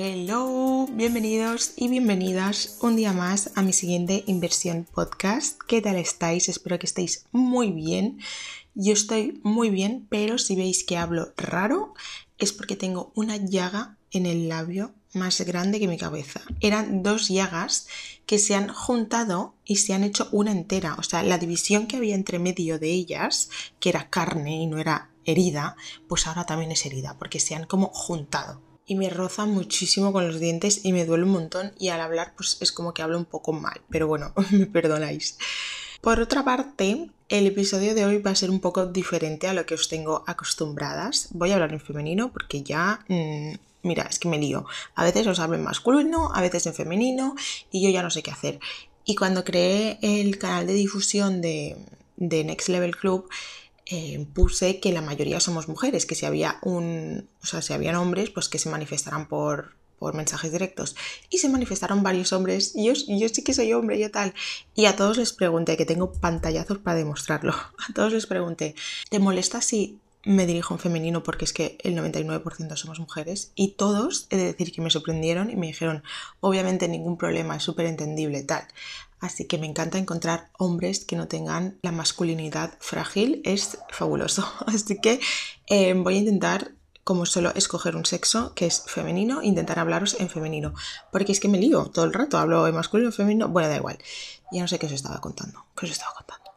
Hello, bienvenidos y bienvenidas un día más a mi siguiente inversión podcast. ¿Qué tal estáis? Espero que estéis muy bien. Yo estoy muy bien, pero si veis que hablo raro es porque tengo una llaga en el labio más grande que mi cabeza. Eran dos llagas que se han juntado y se han hecho una entera. O sea, la división que había entre medio de ellas, que era carne y no era herida, pues ahora también es herida, porque se han como juntado. Y me roza muchísimo con los dientes y me duele un montón y al hablar pues es como que hablo un poco mal, pero bueno, me perdonáis. Por otra parte, el episodio de hoy va a ser un poco diferente a lo que os tengo acostumbradas. Voy a hablar en femenino porque ya mm, mira, es que me lío. A veces os hablo en masculino, a veces en femenino y yo ya no sé qué hacer. Y cuando creé el canal de difusión de, Next Level Club, eh, puse que la mayoría somos mujeres, que si había un, o sea, si habían hombres, pues que se manifestaran por, por mensajes directos. Y se manifestaron varios hombres, yo, yo sí que soy hombre y tal. Y a todos les pregunté, que tengo pantallazos para demostrarlo, a todos les pregunté, ¿te molesta si me dirijo en femenino porque es que el 99% somos mujeres y todos, he de decir que me sorprendieron y me dijeron, obviamente ningún problema, es súper entendible, tal. Así que me encanta encontrar hombres que no tengan la masculinidad frágil, es fabuloso. Así que eh, voy a intentar, como solo escoger un sexo que es femenino, intentar hablaros en femenino. Porque es que me lío todo el rato, hablo en masculino, femenino, bueno, da igual. Ya no sé qué os estaba contando, qué os estaba contando.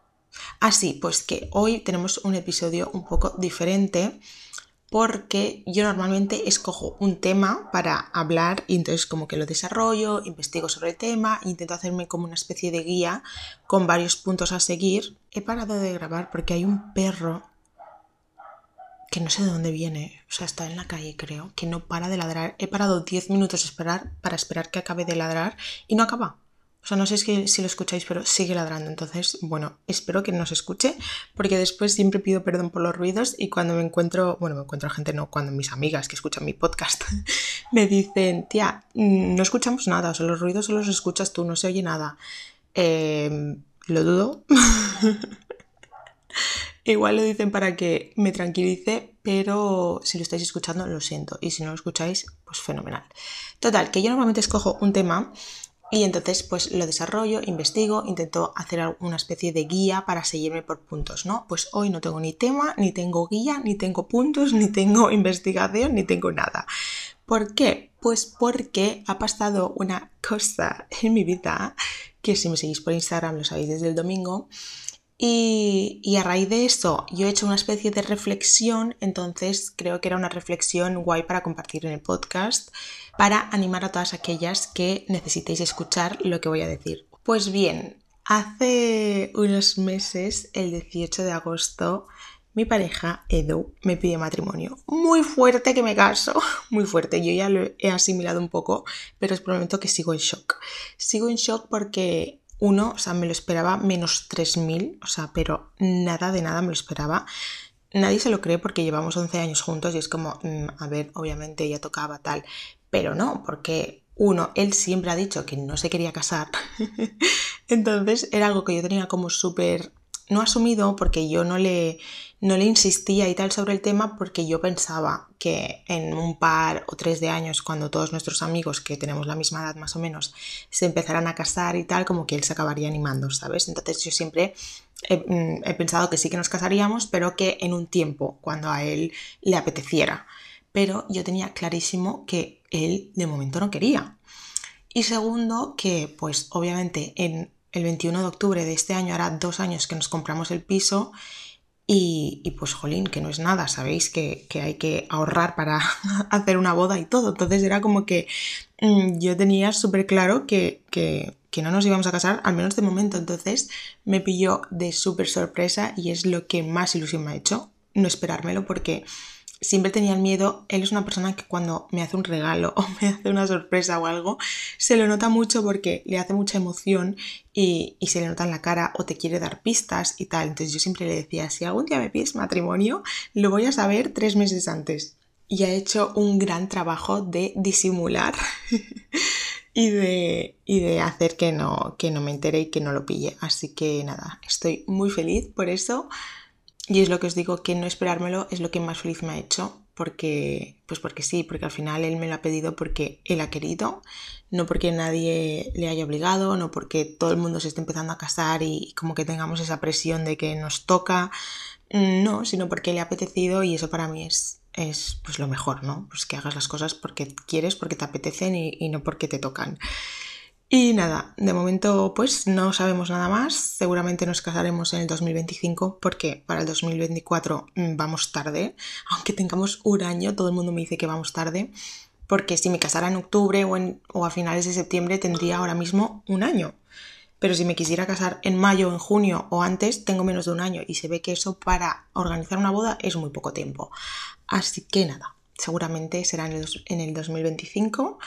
Así, pues que hoy tenemos un episodio un poco diferente porque yo normalmente escojo un tema para hablar y entonces como que lo desarrollo, investigo sobre el tema, intento hacerme como una especie de guía con varios puntos a seguir. He parado de grabar porque hay un perro que no sé de dónde viene, o sea, está en la calle creo, que no para de ladrar. He parado 10 minutos esperar, para esperar que acabe de ladrar y no acaba. O sea, no sé si, si lo escucháis, pero sigue ladrando. Entonces, bueno, espero que no se escuche, porque después siempre pido perdón por los ruidos y cuando me encuentro, bueno, me encuentro gente, no, cuando mis amigas que escuchan mi podcast me dicen, tía, mm, no escuchamos nada, o sea, los ruidos solo los escuchas tú, no se oye nada. Em, lo dudo. Igual lo dicen para que me tranquilice, pero si lo estáis escuchando, lo siento. Y si no lo escucháis, pues fenomenal. Total, que yo normalmente escojo un tema y entonces pues lo desarrollo, investigo, intento hacer una especie de guía para seguirme por puntos, ¿no? Pues hoy no tengo ni tema, ni tengo guía, ni tengo puntos, ni tengo investigación, ni tengo nada. ¿Por qué? Pues porque ha pasado una cosa en mi vida que si me seguís por Instagram lo sabéis desde el domingo. Y, a raíz de eso yo he hecho una especie de reflexión, entonces creo que era una reflexión guay para compartir en el podcast para animar a todas aquellas que necesitéis escuchar lo que voy a decir. Pues bien, hace unos meses, el 18 de agosto, mi pareja, Edu, me pide matrimonio. Muy fuerte que me caso, muy fuerte. Yo ya lo he asimilado un poco, pero os prometo que sigo en shock. Sigo en shock porque uno, o sea, me lo esperaba menos 3.000, o sea, pero nada de nada me lo esperaba. Nadie se lo cree porque llevamos 11 años juntos y es como, mm, a ver, obviamente ya tocaba tal, pero no, porque uno, él siempre ha dicho que no se quería casar. Entonces era algo que yo tenía como súper, no asumido porque yo no le, no le insistía y tal sobre el tema porque yo pensaba que en un par o tres de años, cuando todos nuestros amigos que tenemos la misma edad más o menos se empezaran a casar y tal, como que él se acabaría animando, ¿sabes? Entonces yo siempre he, mm, he pensado que sí que nos casaríamos, pero que en un tiempo, cuando a él le apeteciera pero yo tenía clarísimo que él de momento no quería. Y segundo, que pues obviamente en el 21 de octubre de este año hará dos años que nos compramos el piso y, pues jolín, que no es nada, sabéis que, hay que ahorrar para hacer una boda y todo. Entonces era como que mm, yo tenía súper claro que, que, que, no nos íbamos a casar, al menos de momento. Entonces me pilló de súper sorpresa y es lo que más ilusión me ha hecho, no esperármelo porque siempre tenía el miedo, él es una persona que cuando me hace un regalo o me hace una sorpresa o algo, se lo nota mucho porque le hace mucha emoción y, se le nota en la cara o te quiere dar pistas y tal. Entonces yo siempre le decía, si algún día me pides matrimonio, lo voy a saber tres meses antes. Y ha hecho un gran trabajo de disimular y, de, hacer que no, que no me entere y que no lo pille. Así que nada, estoy muy feliz por eso. Y es lo que os digo, que no esperármelo es lo que más feliz me ha hecho. porque, pues porque sí, porque al final él me lo ha pedido porque él ha querido, no porque nadie le haya obligado, no porque todo el mundo se esté empezando a casar y como que tengamos esa presión de que nos toca, no, sino porque le ha apetecido y eso para mí es, es pues lo mejor, ¿no? Pues que hagas las cosas porque quieres, porque te apetecen y no porque te tocan. Y nada, de momento pues no sabemos nada más, seguramente nos casaremos en el 2025 porque para el 2024 mm, vamos tarde, aunque tengamos un año, todo el mundo me dice que vamos tarde, porque si me casara en octubre o, a finales de septiembre tendría ahora mismo un año. Pero si me quisiera casar en mayo, en junio o antes, tengo menos de un año y se ve que eso para organizar una boda es muy poco tiempo. Así que nada, seguramente será en el 2025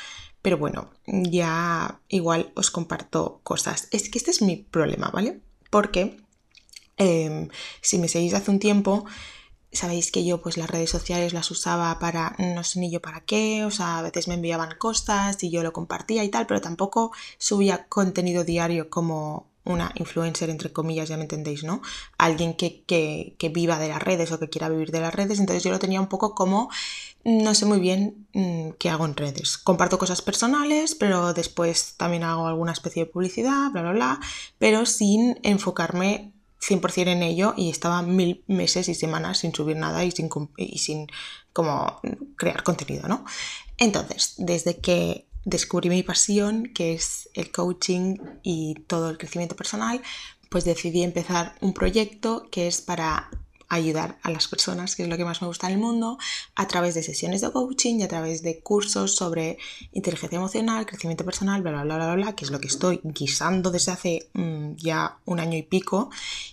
pero bueno, ya igual os comparto cosas. Es que este es mi problema, ¿vale? Porque em, si me seguís hace un tiempo, sabéis que yo pues las redes sociales las usaba para no sé ni yo para qué, o sea, a veces me enviaban cosas y yo lo compartía y tal, pero tampoco subía contenido diario como una influencer, entre comillas, ya me entendéis, ¿no? Alguien que, que, viva de las redes o que quiera vivir de las redes, entonces yo lo tenía un poco como, no sé muy bien mm, qué hago en redes. Comparto cosas personales, pero después también hago alguna especie de publicidad, bla, bla, bla, pero sin enfocarme 100% en ello y estaba mil meses y semanas sin subir nada y sin, y sin como crear contenido, ¿no? Entonces, desde que descubrí mi pasión, que es el coaching y todo el crecimiento personal, pues decidí empezar un proyecto que es para ayudar a las personas, que es lo que más me gusta en el mundo, a través de sesiones de coaching y a través de cursos sobre inteligencia emocional, crecimiento personal, bla, bla, bla, bla, bla, que es lo que estoy guisando desde hace mm, ya un año y pico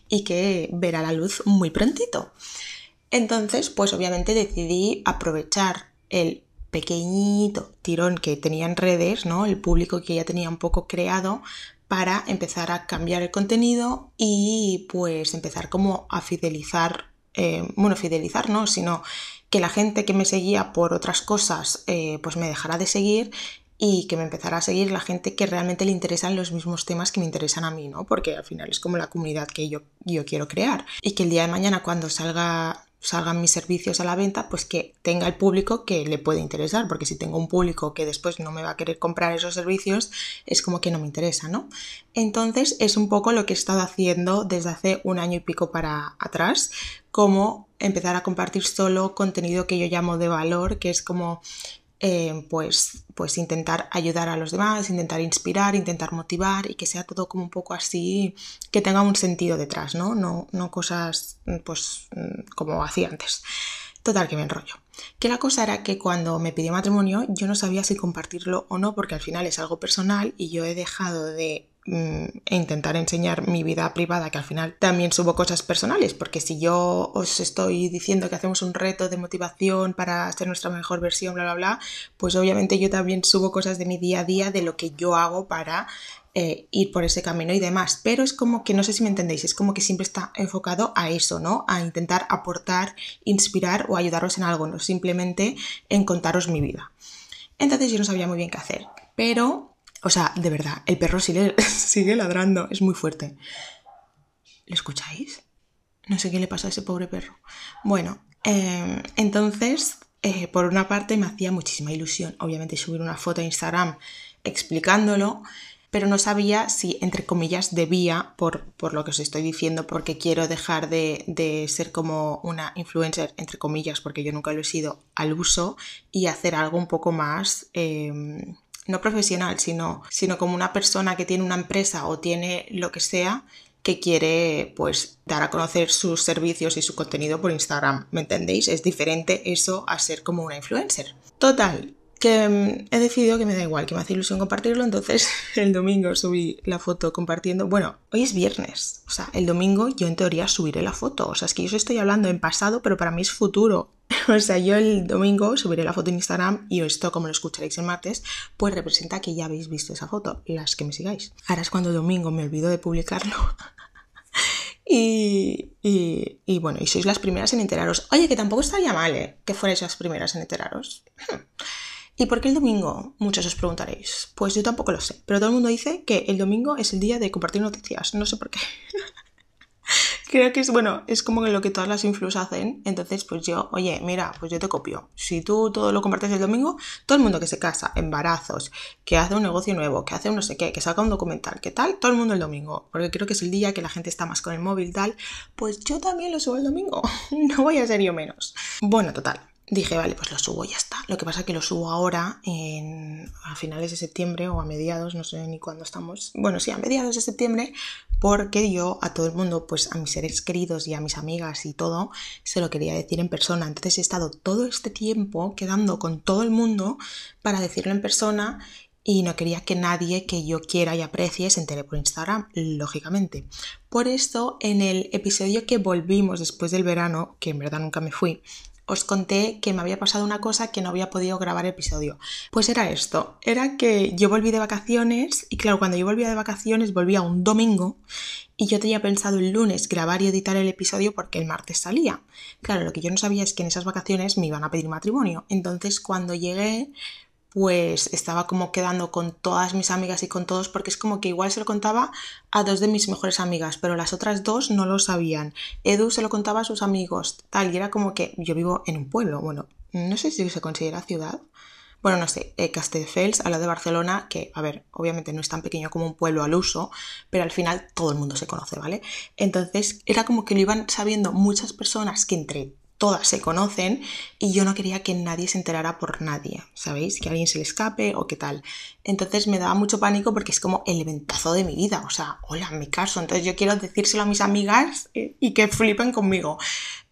y que verá la luz muy prontito. Entonces, pues obviamente decidí aprovechar el pequeñito tirón que tenía en redes, ¿no? El público que ya tenía un poco creado para empezar a cambiar el contenido y pues empezar como a fidelizar, eh, bueno, fidelizar no, sino que la gente que me seguía por otras cosas eh, pues me dejara de seguir y que me empezara a seguir la gente que realmente le interesan los mismos temas que me interesan a mí, ¿no? Porque al final es como la comunidad que yo, yo quiero crear. Y que el día de mañana cuando salga salgan mis servicios a la venta, pues que tenga el público que le puede interesar, porque si tengo un público que después no me va a querer comprar esos servicios, es como que no me interesa, ¿no? Entonces es un poco lo que he estado haciendo desde hace un año y pico para atrás, como empezar a compartir solo contenido que yo llamo de valor, que es como eh, pues, pues intentar ayudar a los demás, intentar inspirar, intentar motivar y que sea todo como un poco así, que tenga un sentido detrás, ¿no? No, no cosas pues como hacía antes. Total, que me enrollo. Que la cosa era que cuando me pidió matrimonio yo no sabía si compartirlo o no porque al final es algo personal y yo he dejado de Mm, e intentar enseñar mi vida privada, que al final también subo cosas personales, porque si yo os estoy diciendo que hacemos un reto de motivación para ser nuestra mejor versión, bla, bla, bla, pues obviamente yo también subo cosas de mi día a día, de lo que yo hago para eh, ir por ese camino y demás. Pero es como que, no sé si me entendéis, es como que siempre está enfocado a eso, ¿no? A intentar aportar, inspirar o ayudaros en algo, no simplemente en contaros mi vida. Entonces yo no sabía muy bien qué hacer, pero o sea, de verdad, el perro sigue, sigue ladrando, es muy fuerte. ¿Lo escucháis? No sé qué le pasa a ese pobre perro. Bueno, em, entonces, eh, por una parte me hacía muchísima ilusión, obviamente, subir una foto a Instagram explicándolo, pero no sabía si, entre comillas, debía, por, por lo que os estoy diciendo, porque quiero dejar de, de, ser como una influencer, entre comillas, porque yo nunca lo he sido, al uso, y hacer algo un poco más... Em, no profesional, sino, sino como una persona que tiene una empresa o tiene lo que sea que quiere pues dar a conocer sus servicios y su contenido por Instagram, ¿me entendéis? Es diferente eso a ser como una influencer. Total, que mm, he decidido que me da igual, que me hace ilusión compartirlo, entonces el domingo subí la foto compartiendo, bueno, hoy es viernes, o sea, el domingo yo en teoría subiré la foto, o sea, es que yo estoy hablando en pasado, pero para mí es futuro, o sea, yo el domingo subiré la foto en Instagram y esto, como lo escucharéis el martes, pues representa que ya habéis visto esa foto, las que me sigáis. Ahora es cuando el domingo me olvido de publicarlo. y, bueno, y sois las primeras en enteraros. Oye, que tampoco estaría mal, ¿eh? Que fuerais las primeras en enteraros. ¿Y por qué el domingo? Muchos os preguntaréis. Pues yo tampoco lo sé, pero todo el mundo dice que el domingo es el día de compartir noticias. No sé por qué. Creo que es bueno, es como lo que todas las influs hacen. Entonces, pues yo, oye, mira, pues yo te copio. Si tú todo lo compartes el domingo, todo el mundo que se casa, embarazos, que hace un negocio nuevo, que hace un no sé qué, que saca un documental, que tal, todo el mundo el domingo. Porque creo que es el día que la gente está más con el móvil, tal. Pues yo también lo subo el domingo. no voy a ser yo menos. Bueno, total dije, vale, pues lo subo y ya está. Lo que pasa es que lo subo ahora, en, a finales de septiembre o a mediados, no sé ni cuándo estamos. Bueno, sí, a mediados de septiembre, porque yo a todo el mundo, pues a mis seres queridos y a mis amigas y todo, se lo quería decir en persona. Entonces he estado todo este tiempo quedando con todo el mundo para decirlo en persona y no quería que nadie que yo quiera y aprecie se entere por Instagram, lógicamente. Por eso, en el episodio que volvimos después del verano, que en verdad nunca me fui, os conté que me había pasado una cosa que no había podido grabar episodio. Pues era esto, era que yo volví de vacaciones y claro, cuando yo volvía de vacaciones volvía un domingo y yo tenía pensado el lunes grabar y editar el episodio porque el martes salía. Claro, lo que yo no sabía es que en esas vacaciones me iban a pedir matrimonio. Entonces cuando llegué pues estaba como quedando con todas mis amigas y con todos, porque es como que igual se lo contaba a dos de mis mejores amigas, pero las otras dos no lo sabían. Edu se lo contaba a sus amigos, tal, y era como que yo vivo en un pueblo, bueno, no sé si se considera ciudad. Bueno, no sé, eh, Castelldefels, a la de Barcelona, que, a ver, obviamente no es tan pequeño como un pueblo al uso, pero al final todo el mundo se conoce, ¿vale? Entonces era como que lo iban sabiendo muchas personas que entre todas se conocen y yo no quería que nadie se enterara por nadie, ¿sabéis? Que alguien se le escape o qué tal. Entonces me daba mucho pánico porque es como el eventazo de mi vida, o sea, hola, mi caso. Entonces yo quiero decírselo a mis amigas eh, y que flipen conmigo.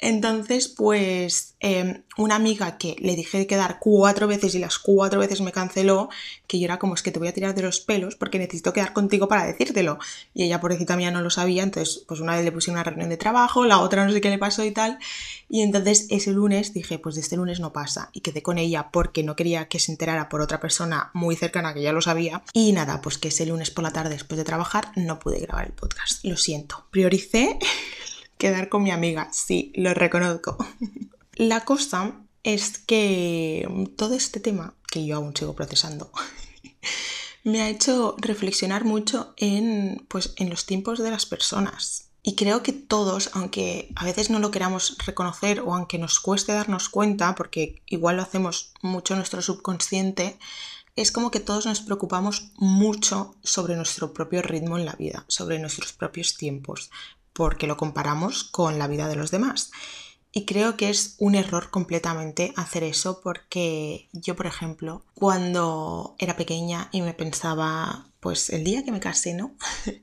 Entonces, pues em, una amiga que le dije de quedar cuatro veces y las cuatro veces me canceló, que yo era como es que te voy a tirar de los pelos porque necesito quedar contigo para decírtelo. Y ella, pobrecita mía, no lo sabía, entonces pues una vez le puse una reunión de trabajo, la otra no sé qué le pasó y tal. Y entonces ese lunes dije, pues de este lunes no pasa. Y quedé con ella porque no quería que se enterara por otra persona muy cercana que ya lo sabía. Y nada, pues que ese lunes por la tarde después de trabajar no pude grabar el podcast. Lo siento. Prioricé quedar con mi amiga, sí, lo reconozco. La cosa es que todo este tema, que yo aún sigo procesando, me ha hecho reflexionar mucho en, pues, en los tiempos de las personas. Y creo que todos, aunque a veces no lo queramos reconocer o aunque nos cueste darnos cuenta, porque igual lo hacemos mucho nuestro subconsciente, es como que todos nos preocupamos mucho sobre nuestro propio ritmo en la vida, sobre nuestros propios tiempos, porque lo comparamos con la vida de los demás. Y creo que es un error completamente hacer eso porque yo, por ejemplo, cuando era pequeña y me pensaba, pues el día que me casé, ¿no?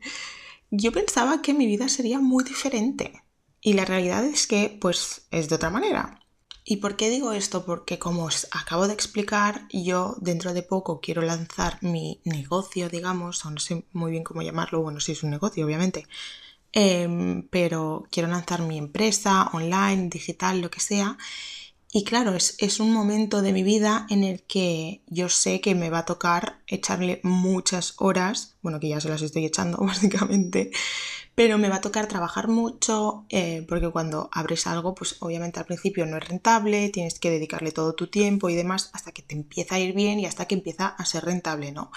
yo pensaba que mi vida sería muy diferente. Y la realidad es que, pues, es de otra manera. ¿Y por qué digo esto? Porque como os acabo de explicar, yo dentro de poco quiero lanzar mi negocio, digamos, o no sé muy bien cómo llamarlo, bueno, si es un negocio, obviamente, Em, pero quiero lanzar mi empresa online, digital, lo que sea. Y claro, es, es, un momento de mi vida en el que yo sé que me va a tocar echarle muchas horas, bueno, que ya se las estoy echando básicamente, pero me va a tocar trabajar mucho eh, porque cuando abres algo, pues obviamente al principio no es rentable, tienes que dedicarle todo tu tiempo y demás hasta que te empieza a ir bien y hasta que empieza a ser rentable, ¿no?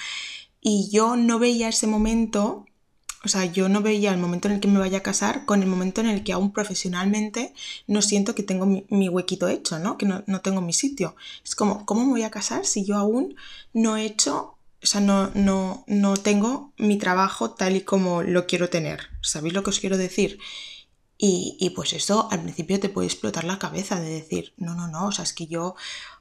Y yo no veía ese momento o sea, yo no veía el momento en el que me vaya a casar con el momento en el que aún profesionalmente no siento que tengo mi, huequito hecho, ¿no? Que no, tengo mi sitio. Es como, ¿cómo me voy a casar si yo aún no he hecho, o sea, no, no, no tengo mi trabajo tal y como lo quiero tener? ¿Sabéis lo que os quiero decir? Y, pues eso al principio te puede explotar la cabeza de decir, no, no, no, o sea, es que yo,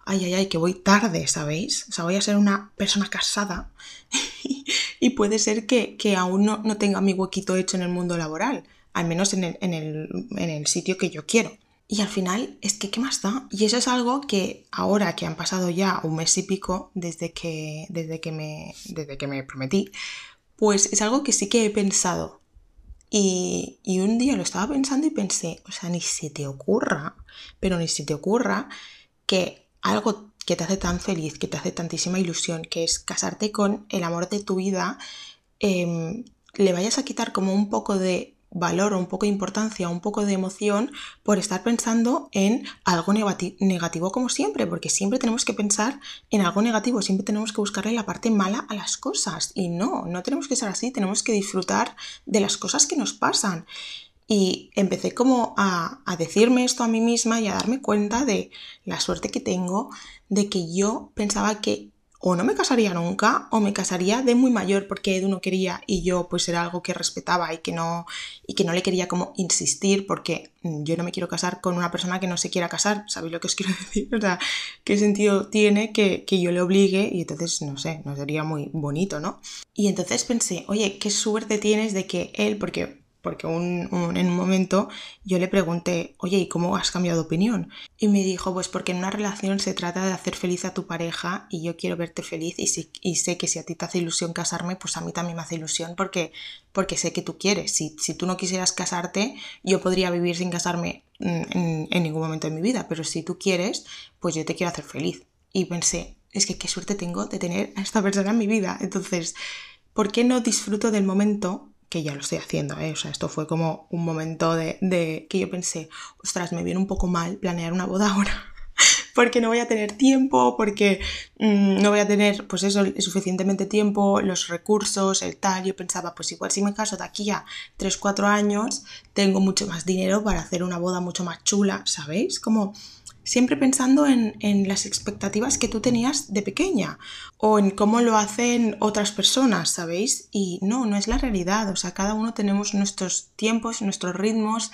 ay, ay, ay, que voy tarde, ¿sabéis? O sea, voy a ser una persona casada y puede ser que, aún no, no, tenga mi huequito hecho en el mundo laboral, al menos en el, en, el, sitio que yo quiero. Y al final es que, ¿qué más da? Y eso es algo que ahora que han pasado ya un mes y pico desde que, desde que, me, desde que me prometí, pues es algo que sí que he pensado. Y, un día lo estaba pensando y pensé, o sea, ni se te ocurra, pero ni se te ocurra que algo que te hace tan feliz, que te hace tantísima ilusión, que es casarte con el amor de tu vida, em, le vayas a quitar como un poco de valor o un poco de importancia, un poco de emoción por estar pensando en algo negativo como siempre, porque siempre tenemos que pensar en algo negativo, siempre tenemos que buscarle la parte mala a las cosas y no, no tenemos que ser así, tenemos que disfrutar de las cosas que nos pasan. Y empecé como a, a, decirme esto a mí misma y a darme cuenta de la suerte que tengo de que yo pensaba que o no me casaría nunca o me casaría de muy mayor porque Edu no quería y yo pues era algo que respetaba y que no y que no le quería como insistir porque yo no me quiero casar con una persona que no se quiera casar, ¿sabéis lo que os quiero decir? O sea, ¿qué sentido tiene que, que yo le obligue? Y entonces, no sé, no sería muy bonito, ¿no? Y entonces pensé, oye, qué suerte tienes de que él, porque porque en un momento yo le pregunté, oye, ¿y cómo has cambiado de opinión? Y me dijo, pues porque en una relación se trata de hacer feliz a tu pareja y yo quiero verte feliz y, sé que si a ti te hace ilusión casarme, pues a mí también me hace ilusión porque, porque sé que tú quieres. Si, tú no quisieras casarte, yo podría vivir sin casarme en ningún momento de mi vida, pero si tú quieres, pues yo te quiero hacer feliz. Y pensé, es que qué suerte tengo de tener a esta persona en mi vida. Entonces, ¿por qué no disfruto del momento que ya lo estoy haciendo, ¿eh? o sea, esto fue como un momento de, que yo pensé, ostras, me viene un poco mal planear una boda ahora, porque no voy a tener tiempo, porque mm, no voy a tener, pues eso, suficientemente tiempo, los recursos, el tal, yo pensaba, pues igual si me caso de aquí a 3, 4 años, tengo mucho más dinero para hacer una boda mucho más chula, ¿sabéis? Como siempre pensando en, las expectativas que tú tenías de pequeña o en cómo lo hacen otras personas, ¿sabéis? Y no, no es la realidad, o sea, cada uno tenemos nuestros tiempos, nuestros ritmos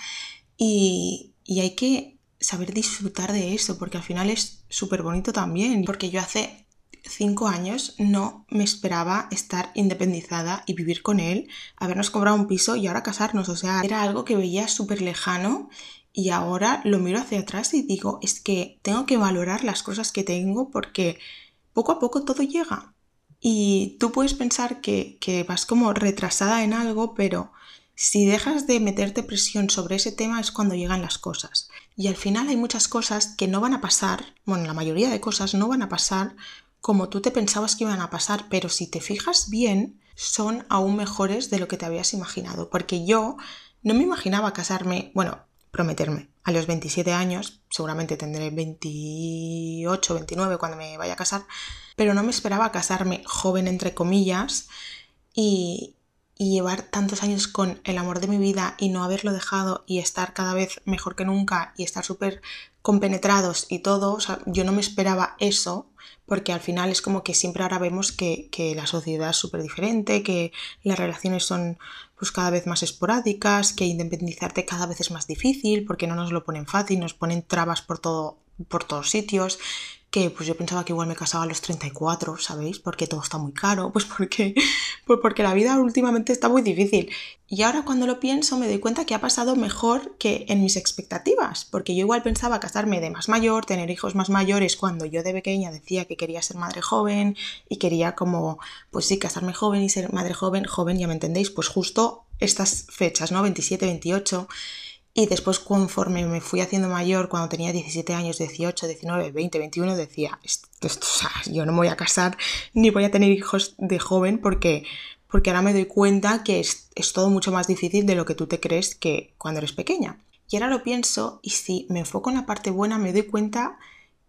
y, hay que saber disfrutar de eso, porque al final es súper bonito también, porque yo hace cinco años no me esperaba estar independizada y vivir con él, habernos comprado un piso y ahora casarnos, o sea, era algo que veía súper lejano y ahora lo miro hacia atrás y digo, es que tengo que valorar las cosas que tengo porque poco a poco todo llega. Y tú puedes pensar que, que vas como retrasada en algo, pero si dejas de meterte presión sobre ese tema es cuando llegan las cosas. Y al final hay muchas cosas que no van a pasar, bueno, la mayoría de cosas no van a pasar como tú te pensabas que iban a pasar, pero si te fijas bien, son aún mejores de lo que te habías imaginado. Porque yo no me imaginaba casarme, bueno, prometerme. A los 27 años, seguramente tendré 28, 29 cuando me vaya a casar, pero no me esperaba casarme joven, entre comillas, y, llevar tantos años con el amor de mi vida y no haberlo dejado y estar cada vez mejor que nunca y estar súper compenetrados y todo, o sea, yo no me esperaba eso, porque al final es como que siempre ahora vemos que, que la sociedad es súper diferente, que las relaciones son pues cada vez más esporádicas, que independizarte cada vez es más difícil porque no nos lo ponen fácil, nos ponen trabas por todo por todos sitios que pues yo pensaba que igual me casaba a los 34, ¿sabéis? Porque todo está muy caro, pues porque, pues porque la vida últimamente está muy difícil. Y ahora cuando lo pienso me doy cuenta que ha pasado mejor que en mis expectativas, porque yo igual pensaba casarme de más mayor, tener hijos más mayores, cuando yo de pequeña decía que quería ser madre joven y quería como, pues sí, casarme joven y ser madre joven, joven, ya me entendéis, pues justo estas fechas, ¿no? 27, 28 y después, conforme me fui haciendo mayor, cuando tenía 17 años, 18, 19, 20, 21, decía, o sea, yo no me voy a casar ni voy a tener hijos de joven porque, porque ahora me doy cuenta que es, es todo mucho más difícil de lo que tú te crees que cuando eres pequeña. Y ahora lo pienso y si me enfoco en la parte buena, me doy cuenta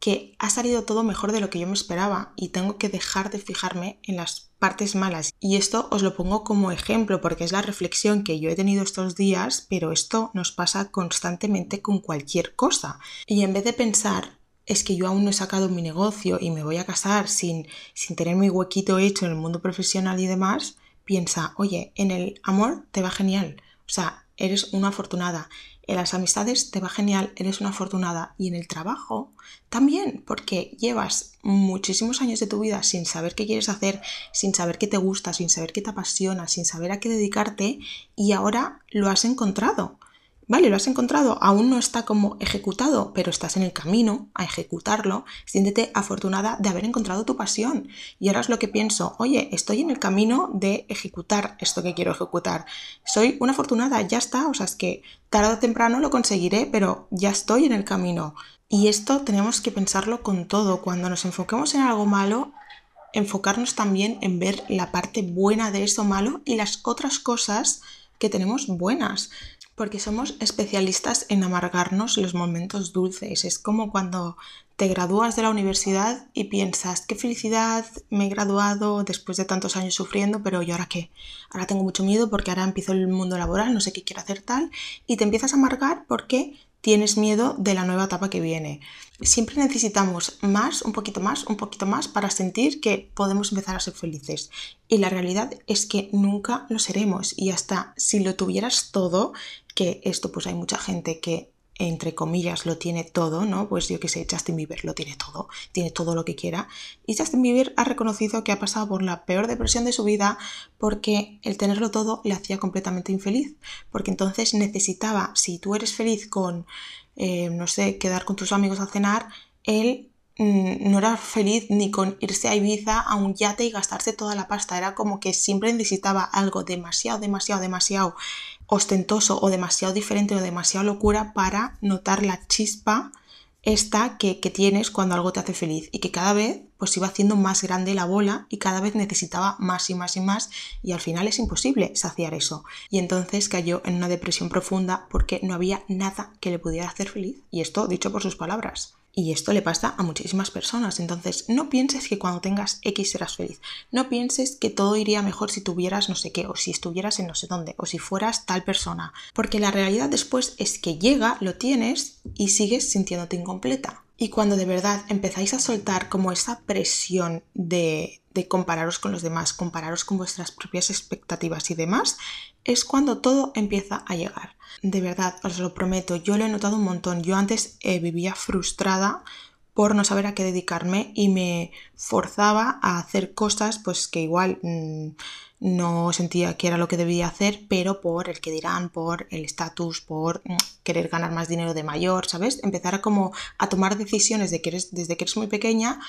que ha salido todo mejor de lo que yo me esperaba y tengo que dejar de fijarme en las partes malas. Y esto os lo pongo como ejemplo porque es la reflexión que yo he tenido estos días, pero esto nos pasa constantemente con cualquier cosa. Y en vez de pensar, es que yo aún no he sacado mi negocio y me voy a casar sin, sin tener mi huequito hecho en el mundo profesional y demás, piensa, oye, en el amor te va genial. O sea, eres una afortunada. En las amistades te va genial, eres una afortunada. Y en el trabajo también, porque llevas muchísimos años de tu vida sin saber qué quieres hacer, sin saber qué te gusta, sin saber qué te apasiona, sin saber a qué dedicarte y ahora lo has encontrado. Vale, lo has encontrado, aún no está como ejecutado, pero estás en el camino a ejecutarlo. Siéntete afortunada de haber encontrado tu pasión. Y ahora es lo que pienso, oye, estoy en el camino de ejecutar esto que quiero ejecutar. Soy una afortunada, ya está, o sea, es que tarde o temprano lo conseguiré, pero ya estoy en el camino. Y esto tenemos que pensarlo con todo. Cuando nos enfoquemos en algo malo, enfocarnos también en ver la parte buena de eso malo y las otras cosas que tenemos buenas Porque somos especialistas en amargarnos los momentos dulces. Es como cuando te gradúas de la universidad y piensas, qué felicidad, me he graduado después de tantos años sufriendo, pero ¿y ahora qué? Ahora tengo mucho miedo porque ahora empiezo el mundo laboral, no sé qué quiero hacer tal, y te empiezas a amargar porque tienes miedo de la nueva etapa que viene. Siempre necesitamos más, un poquito más, un poquito más para sentir que podemos empezar a ser felices. Y la realidad es que nunca lo seremos. Y hasta si lo tuvieras todo, que esto pues hay mucha gente que entre comillas, lo tiene todo, ¿no? Pues yo que sé, Justin Bieber lo tiene todo, tiene todo lo que quiera. Y Justin Bieber ha reconocido que ha pasado por la peor depresión de su vida porque el tenerlo todo le hacía completamente infeliz. Porque entonces necesitaba, si tú eres feliz con, eh, no sé, quedar con tus amigos a cenar, él mm, no era feliz ni con irse a Ibiza a un yate y gastarse toda la pasta. Era como que siempre necesitaba algo demasiado, demasiado, demasiado ostentoso o demasiado diferente o demasiado locura para notar la chispa esta que, que, tienes cuando algo te hace feliz y que cada vez pues iba haciendo más grande la bola y cada vez necesitaba más y más y más y al final es imposible saciar eso y entonces cayó en una depresión profunda porque no había nada que le pudiera hacer feliz y esto dicho por sus palabras. Y esto le pasa a muchísimas personas. Entonces, no pienses que cuando tengas X serás feliz. No pienses que todo iría mejor si tuvieras no sé qué, o si estuvieras en no sé dónde, o si fueras tal persona. Porque la realidad después es que llega, lo tienes y sigues sintiéndote incompleta. Y cuando de verdad empezáis a soltar como esa presión de, de compararos con los demás, compararos con vuestras propias expectativas y demás, es cuando todo empieza a llegar. De verdad, os lo prometo, yo lo he notado un montón. Yo antes eh, vivía frustrada por no saber a qué dedicarme y me forzaba a hacer cosas pues que igual mm, no sentía que era lo que debía hacer, pero por el que dirán, por el estatus, por mm, querer ganar más dinero de mayor, ¿sabes? Empezar a como a tomar decisiones de desde que eres muy pequeña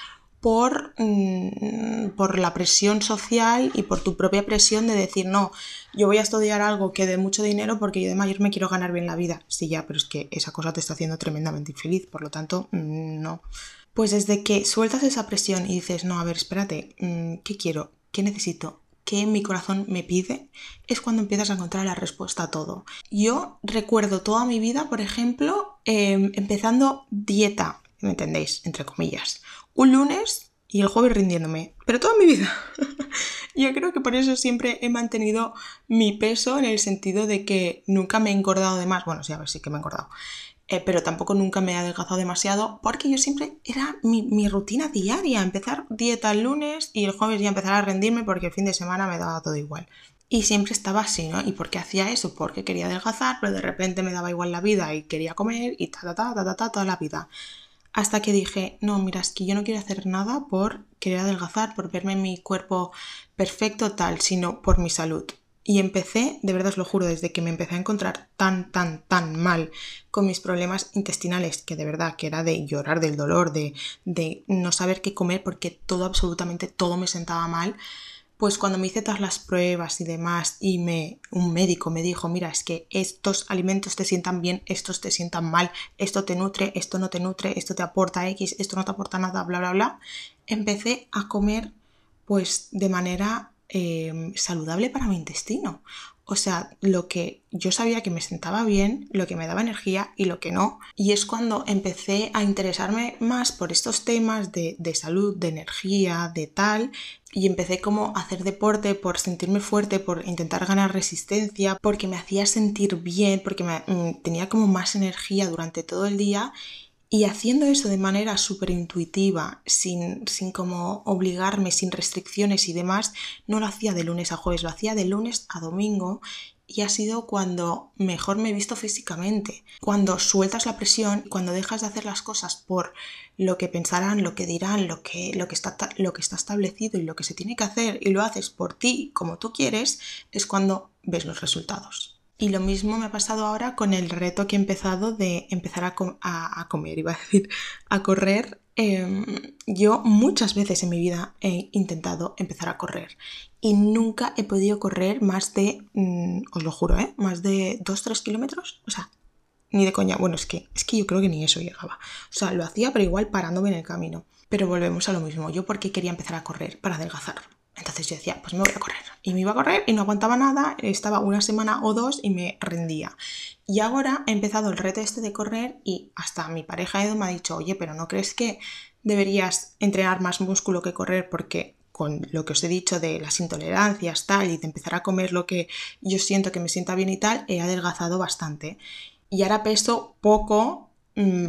por, mm, por la presión social y por tu propia presión de decir, no, yo voy a estudiar algo que dé mucho dinero porque yo de mayor me quiero ganar bien la vida. Sí, ya, pero es que esa cosa te está haciendo tremendamente infeliz, por lo tanto, mm, no. Pues desde que sueltas esa presión y dices, no, a ver, espérate, mm, ¿qué quiero? ¿Qué necesito? ¿Qué mi corazón me pide? Es cuando empiezas a encontrar la respuesta a todo. Yo recuerdo toda mi vida, por ejemplo, em, empezando dieta, ¿me entendéis? Entre comillas un lunes y el jueves rindiéndome. Pero toda mi vida. Yo creo que por eso siempre he mantenido mi peso en el sentido de que nunca me he engordado de más. Bueno, sí, a ver, sí que me he engordado. Eh, pero tampoco nunca me he adelgazado demasiado porque yo siempre era mi, rutina diaria. Empezar dieta el lunes y el jueves ya empezar a rendirme porque el fin de semana me daba todo igual. Y siempre estaba así, ¿no? ¿Y por qué hacía eso? Porque quería adelgazar, pero de repente me daba igual la vida y quería comer y ta, ta, ta, ta, ta, ta toda la vida hasta que dije, no, mira, es que yo no quiero hacer nada por querer adelgazar, por verme mi cuerpo perfecto tal, sino por mi salud. Y empecé, de verdad os lo juro, desde que me empecé a encontrar tan, tan, tan mal con mis problemas intestinales, que de verdad que era de llorar del dolor, de, de no saber qué comer porque todo, absolutamente todo me sentaba mal, pues cuando me hice todas las pruebas y demás y me un médico me dijo, mira, es que estos alimentos te sientan bien, estos te sientan mal, esto te nutre, esto no te nutre, esto te aporta X, esto no te aporta nada, bla, bla, bla, empecé a comer pues de manera eh, saludable para mi intestino. O sea, lo que yo sabía que me sentaba bien, lo que me daba energía y lo que no. Y es cuando empecé a interesarme más por estos temas de, de salud, de energía, de tal. Y empecé como a hacer deporte por sentirme fuerte, por intentar ganar resistencia, porque me hacía sentir bien, porque me, mm, tenía como más energía durante todo el día y haciendo eso de manera súper intuitiva, sin, sin como obligarme, sin restricciones y demás, no lo hacía de lunes a jueves, lo hacía de lunes a domingo y ha sido cuando mejor me he visto físicamente. Cuando sueltas la presión, cuando dejas de hacer las cosas por lo que pensarán, lo que dirán, lo que, lo que, está, lo que está establecido y lo que se tiene que hacer y lo haces por ti como tú quieres, es cuando ves los resultados. Y lo mismo me ha pasado ahora con el reto que he empezado de empezar a, comer, iba a decir, a correr. Em, yo muchas veces en mi vida he intentado empezar a correr y nunca he podido correr más de, mm, os lo juro, ¿eh? más de 2-3 kilómetros. O sea, ni de coña. Bueno, es que, es que yo creo que ni eso llegaba. O sea, lo hacía, pero igual parándome en el camino. Pero volvemos a lo mismo. Yo, ¿por qué quería empezar a correr? Para adelgazar Entonces yo decía, pues me voy a correr. Y me iba a correr y no aguantaba nada, estaba una semana o dos y me rendía. Y ahora he empezado el reto este de correr y hasta mi pareja Edo me ha dicho, oye, pero ¿no crees que deberías entrenar más músculo que correr? Porque con lo que os he dicho de las intolerancias, tal, y de empezar a comer lo que yo siento que me sienta bien y tal, he adelgazado bastante. Y ahora peso poco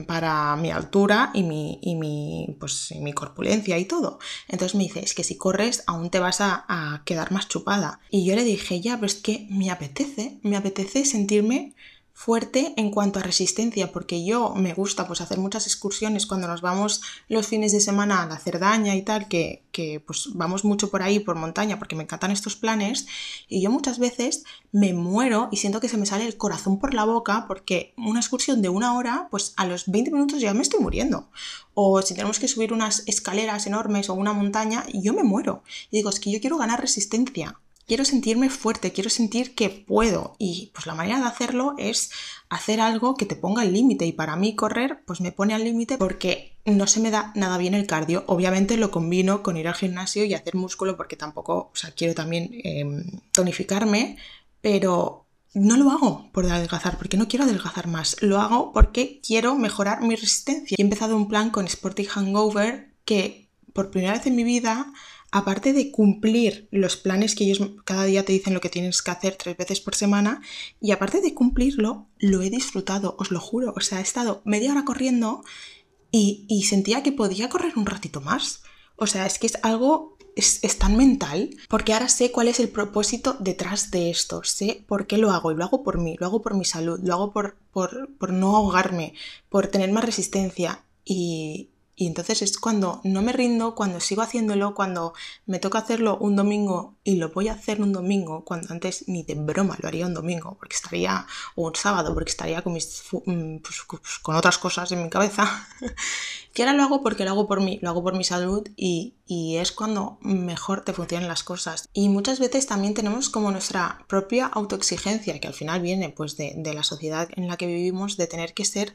para mi altura y mi, y mi, pues, mi corpulencia y todo. Entonces me dice, es que si corres aún te vas a quedar más chupada. Y yo le dije, ya, pero es que me apetece, me apetece sentirme fuerte en cuanto a resistencia, porque yo me gusta pues hacer muchas excursiones cuando nos vamos los fines de semana a la Cerdaña y tal, que, que pues vamos mucho por ahí, por montaña, porque me encantan estos planes, y yo muchas veces me muero y siento que se me sale el corazón por la boca, porque una excursión de una hora, pues a los 20 minutos ya me estoy muriendo. O si tenemos que subir unas escaleras enormes o una montaña, yo me muero. Y digo, es que yo quiero ganar resistencia quiero sentirme fuerte, quiero sentir que puedo y pues la manera de hacerlo es hacer algo que te ponga al límite y para mí correr pues me pone al límite porque no se me da nada bien el cardio. Obviamente lo combino con ir al gimnasio y hacer músculo porque tampoco, o sea, quiero también em, tonificarme, pero no lo hago por adelgazar, porque no quiero adelgazar más. Lo hago porque quiero mejorar mi resistencia. He empezado un plan con Sporty Hangover que por primera vez en mi vida aparte de cumplir los planes que ellos cada día te dicen lo que tienes que hacer tres veces por semana, y aparte de cumplirlo, lo he disfrutado, os lo juro. O sea, he estado media hora corriendo y, sentía que podía correr un ratito más. O sea, es que es algo, es, tan mental, porque ahora sé cuál es el propósito detrás de esto, sé por qué lo hago, y lo hago por mí, lo hago por mi salud, lo hago por, por, por no ahogarme, por tener más resistencia. Y, y entonces es cuando no me rindo, cuando sigo haciéndolo, cuando me toca hacerlo un domingo y lo voy a hacer un domingo, cuando antes ni de broma lo haría un domingo, porque estaría, o un sábado, porque estaría con, mis, mm, pues, pues, con otras cosas en mi cabeza. que ahora lo hago porque lo hago por mí, lo hago por mi salud y, es cuando mejor te funcionan las cosas. Y muchas veces también tenemos como nuestra propia autoexigencia, que al final viene pues de, de la sociedad en la que vivimos, de tener que ser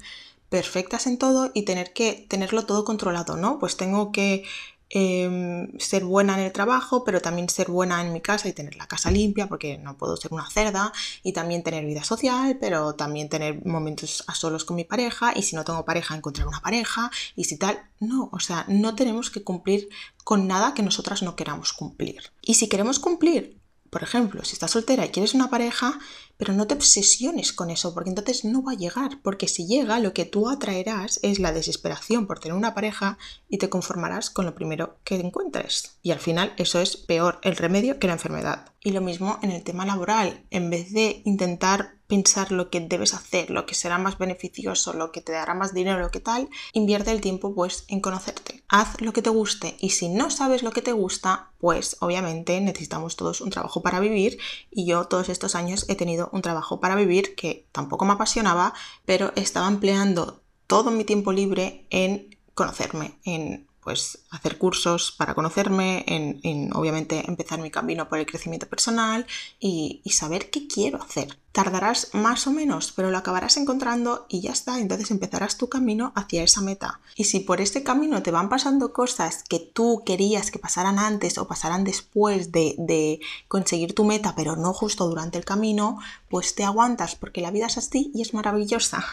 perfectas en todo y tener que tenerlo todo controlado, ¿no? Pues tengo que em, ser buena en el trabajo, pero también ser buena en mi casa y tener la casa limpia, porque no puedo ser una cerda, y también tener vida social, pero también tener momentos a solos con mi pareja, y si no tengo pareja, encontrar una pareja, y si tal, no, o sea, no tenemos que cumplir con nada que nosotras no queramos cumplir. Y si queremos cumplir por ejemplo, si estás soltera y quieres una pareja, pero no te obsesiones con eso, porque entonces no va a llegar, porque si llega, lo que tú atraerás es la desesperación por tener una pareja y te conformarás con lo primero que encuentres. Y al final eso es peor el remedio que la enfermedad. Y lo mismo en el tema laboral, en vez de intentar pensar lo que debes hacer, lo que será más beneficioso, lo que te dará más dinero, lo que tal, invierte el tiempo pues en conocerte. Haz lo que te guste y si no sabes lo que te gusta, pues obviamente necesitamos todos un trabajo para vivir y yo todos estos años he tenido un trabajo para vivir que tampoco me apasionaba, pero estaba empleando todo mi tiempo libre en conocerme, en pues hacer cursos para conocerme, en, obviamente empezar mi camino por el crecimiento personal y, y, saber qué quiero hacer. Tardarás más o menos, pero lo acabarás encontrando y ya está, entonces empezarás tu camino hacia esa meta. Y si por este camino te van pasando cosas que tú querías que pasaran antes o pasaran después de, de conseguir tu meta, pero no justo durante el camino, pues te aguantas porque la vida es así y es maravillosa.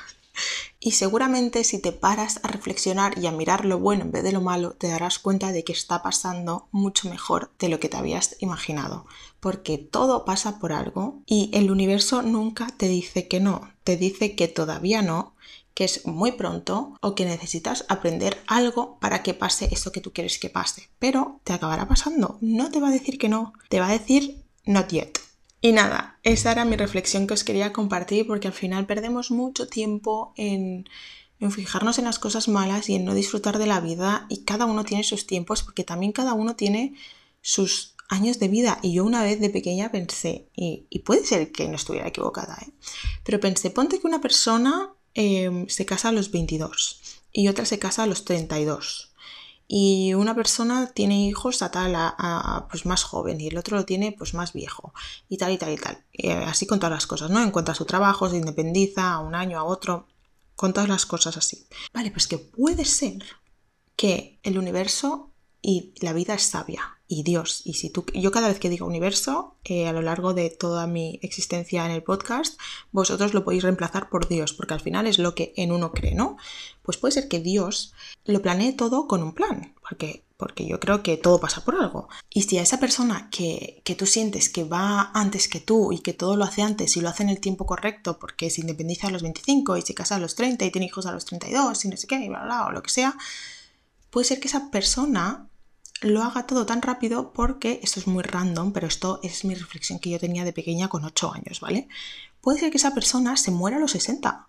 Y seguramente si te paras a reflexionar y a mirar lo bueno en vez de lo malo, te darás cuenta de que está pasando mucho mejor de lo que te habías imaginado. Porque todo pasa por algo y el universo nunca te dice que no, te dice que todavía no, que es muy pronto o que necesitas aprender algo para que pase eso que tú quieres que pase. Pero te acabará pasando, no te va a decir que no, te va a decir not yet. Y nada, esa era mi reflexión que os quería compartir porque al final perdemos mucho tiempo en, fijarnos en las cosas malas y en no disfrutar de la vida y cada uno tiene sus tiempos porque también cada uno tiene sus años de vida y yo una vez de pequeña pensé, y, puede ser que no estuviera equivocada, ¿eh? pero pensé, ponte que una persona em, se casa a los 22 y otra se casa a los 32 y una persona tiene hijos a tal, a, pues más joven y el otro lo tiene pues más viejo y tal y tal y tal. Eh, así con todas las cosas, ¿no? En cuanto a su trabajo, se independiza a un año, a otro, con todas las cosas así. Vale, pues que puede ser que el universo y la vida es sabia y Dios. Y si tú, yo cada vez que digo universo, eh, a lo largo de toda mi existencia en el podcast, vosotros lo podéis reemplazar por Dios, porque al final es lo que en uno cree, ¿no? Pues puede ser que Dios lo planee todo con un plan, porque, porque yo creo que todo pasa por algo. Y si a esa persona que, que tú sientes que va antes que tú y que todo lo hace antes y lo hace en el tiempo correcto, porque se independiza a los 25 y se casa a los 30 y tiene hijos a los 32 y no sé qué, y bla, bla, o lo que sea, puede ser que esa persona lo haga todo tan rápido porque esto es muy random, pero esto es mi reflexión que yo tenía de pequeña con 8 años, ¿vale? Puede ser que esa persona se muera a los 60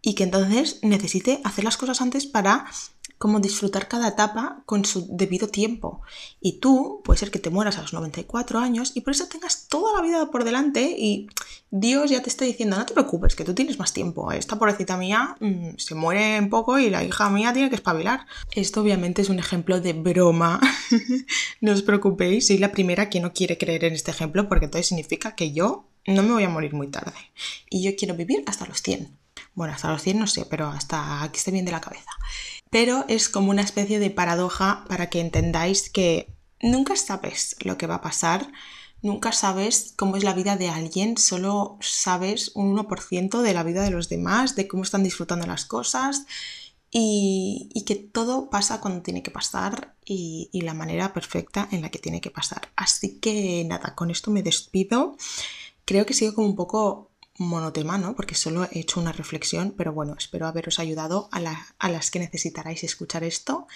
y que entonces necesite hacer las cosas antes para como disfrutar cada etapa con su debido tiempo. Y tú puede ser que te mueras a los 94 años y por eso tengas toda la vida por delante y Dios ya te está diciendo, no te preocupes, que tú tienes más tiempo. Esta pobrecita mía mm, se muere en poco y la hija mía tiene que espabilar. Esto obviamente es un ejemplo de broma. no os preocupéis, soy la primera que no quiere creer en este ejemplo porque entonces significa que yo no me voy a morir muy tarde. Y yo quiero vivir hasta los 100. Bueno, hasta los 100 no sé, pero hasta que esté bien de la cabeza pero es como una especie de paradoja para que entendáis que nunca sabes lo que va a pasar, nunca sabes cómo es la vida de alguien, solo sabes un 1% de la vida de los demás, de cómo están disfrutando las cosas y, que todo pasa cuando tiene que pasar y, y la manera perfecta en la que tiene que pasar. Así que nada, con esto me despido. Creo que sigo como un poco monotema, ¿no? Porque solo he hecho una reflexión, pero bueno, espero haberos ayudado a, las que necesitaráis escuchar esto.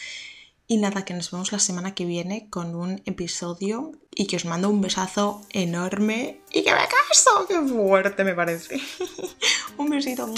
Y nada, que nos vemos la semana que viene con un episodio y que os mando un besazo enorme y que me caso. ¡Qué fuerte me parece! un besito.